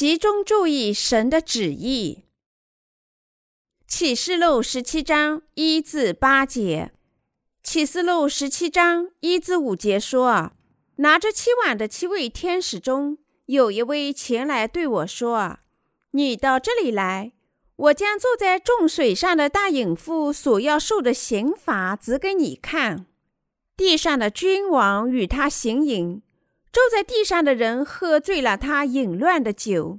集中注意神的旨意。启示录十七章一至八节，启示录十七章一至五节说：“拿着七碗的七位天使中，有一位前来对我说：‘你到这里来，我将坐在众水上的大隐妇所要受的刑罚指给你看。地上的君王与他行淫。’”住在地上的人喝醉了他淫乱的酒，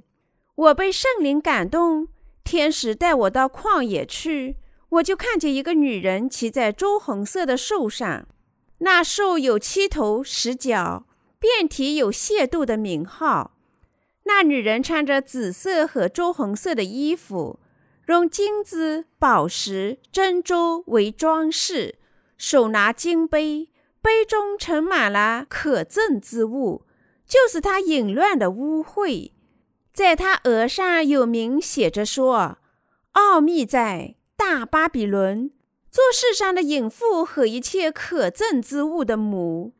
我被圣灵感动，天使带我到旷野去，我就看见一个女人骑在朱红色的兽上，那兽有七头十角，遍体有亵渎的名号。那女人穿着紫色和朱红色的衣服，用金子、宝石、珍珠为装饰，手拿金杯。杯中盛满了可憎之物，就是他淫乱的污秽。在他额上有名写着说：“奥秘在大巴比伦，做世上的淫妇和一切可憎之物的母。”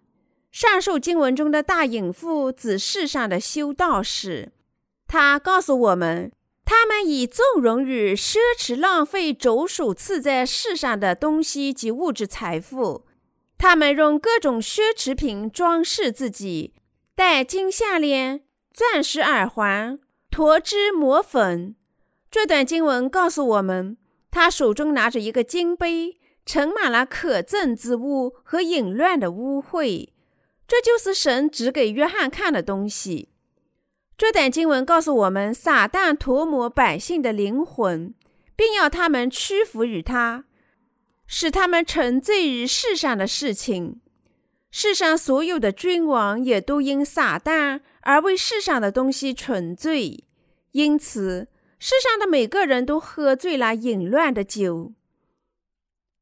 上述经文中的大隐妇指世上的修道士。他告诉我们，他们以纵容与奢侈浪费着手赐在世上的东西及物质财富。他们用各种奢侈品装饰自己，戴金项链、钻石耳环、驼脂抹粉。这段经文告诉我们，他手中拿着一个金杯，盛满了可憎之物和淫乱的污秽。这就是神指给约翰看的东西。这段经文告诉我们，撒旦涂抹百姓的灵魂，并要他们屈服于他。使他们沉醉于世上的事情，世上所有的君王也都因撒旦而为世上的东西沉醉，因此世上的每个人都喝醉了淫乱的酒。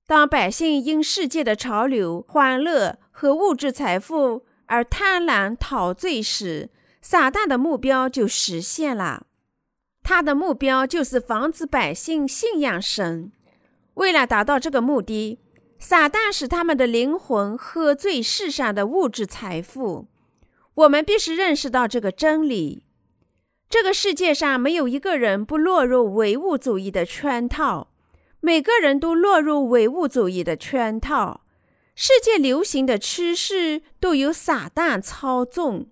当百姓因世界的潮流、欢乐和物质财富而贪婪陶醉时，撒旦的目标就实现了。他的目标就是防止百姓信仰神。为了达到这个目的，撒旦使他们的灵魂喝醉世上的物质财富。我们必须认识到这个真理：这个世界上没有一个人不落入唯物主义的圈套，每个人都落入唯物主义的圈套。世界流行的趋势都由撒旦操纵，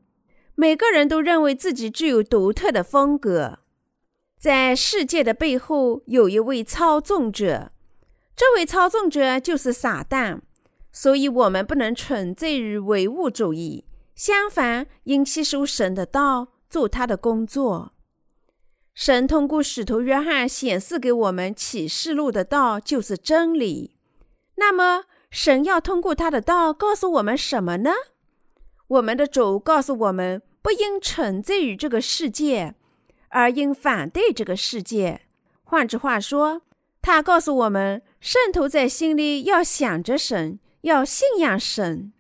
每个人都认为自己具有独特的风格。在世界的背后有一位操纵者。这位操纵者就是撒旦，所以我们不能沉醉于唯物主义，相反，应吸收神的道，做他的工作。神通过使徒约翰显示给我们启示录的道就是真理。那么，神要通过他的道告诉我们什么呢？我们的主告诉我们，不应沉醉于这个世界，而应反对这个世界。换句话说，他告诉我们。圣徒在心里要想着神，要信仰神。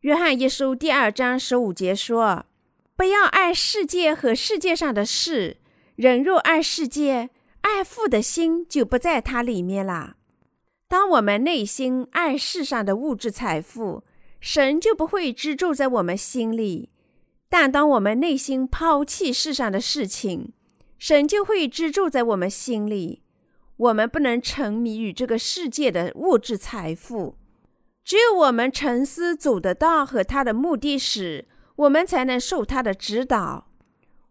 约翰一书第二章十五节说：“不要爱世界和世界上的事。人若爱世界，爱父的心就不在他里面了。当我们内心爱世上的物质财富，神就不会居住在我们心里；但当我们内心抛弃世上的事情，神就会居住在我们心里。”我们不能沉迷于这个世界的物质财富，只有我们沉思走得道和他的目的时，我们才能受他的指导。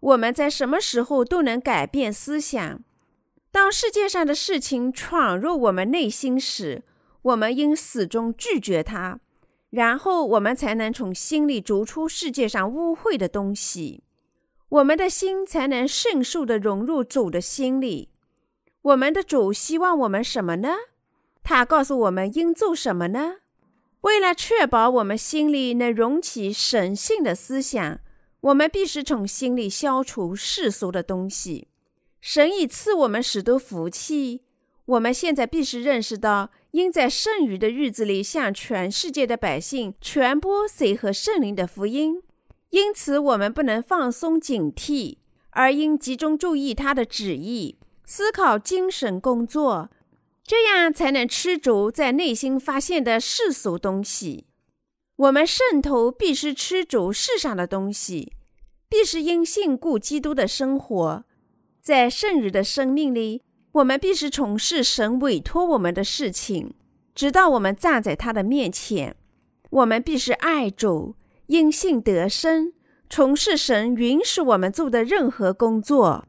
我们在什么时候都能改变思想。当世界上的事情闯入我们内心时，我们应始终拒绝它，然后我们才能从心里逐出世界上污秽的东西，我们的心才能迅速地融入主的心里。我们的主希望我们什么呢？他告诉我们应做什么呢？为了确保我们心里能容起神性的思想，我们必须从心里消除世俗的东西。神已赐我们许多福气，我们现在必须认识到，应在剩余的日子里向全世界的百姓传播水和圣灵的福音。因此，我们不能放松警惕，而应集中注意他的旨意。思考精神工作，这样才能吃足在内心发现的世俗东西。我们圣徒必须吃足世上的东西，必是因信故基督的生活。在圣日的生命里，我们必须从事神委托我们的事情，直到我们站在他的面前。我们必是爱主，因信得生，从事神允许我们做的任何工作。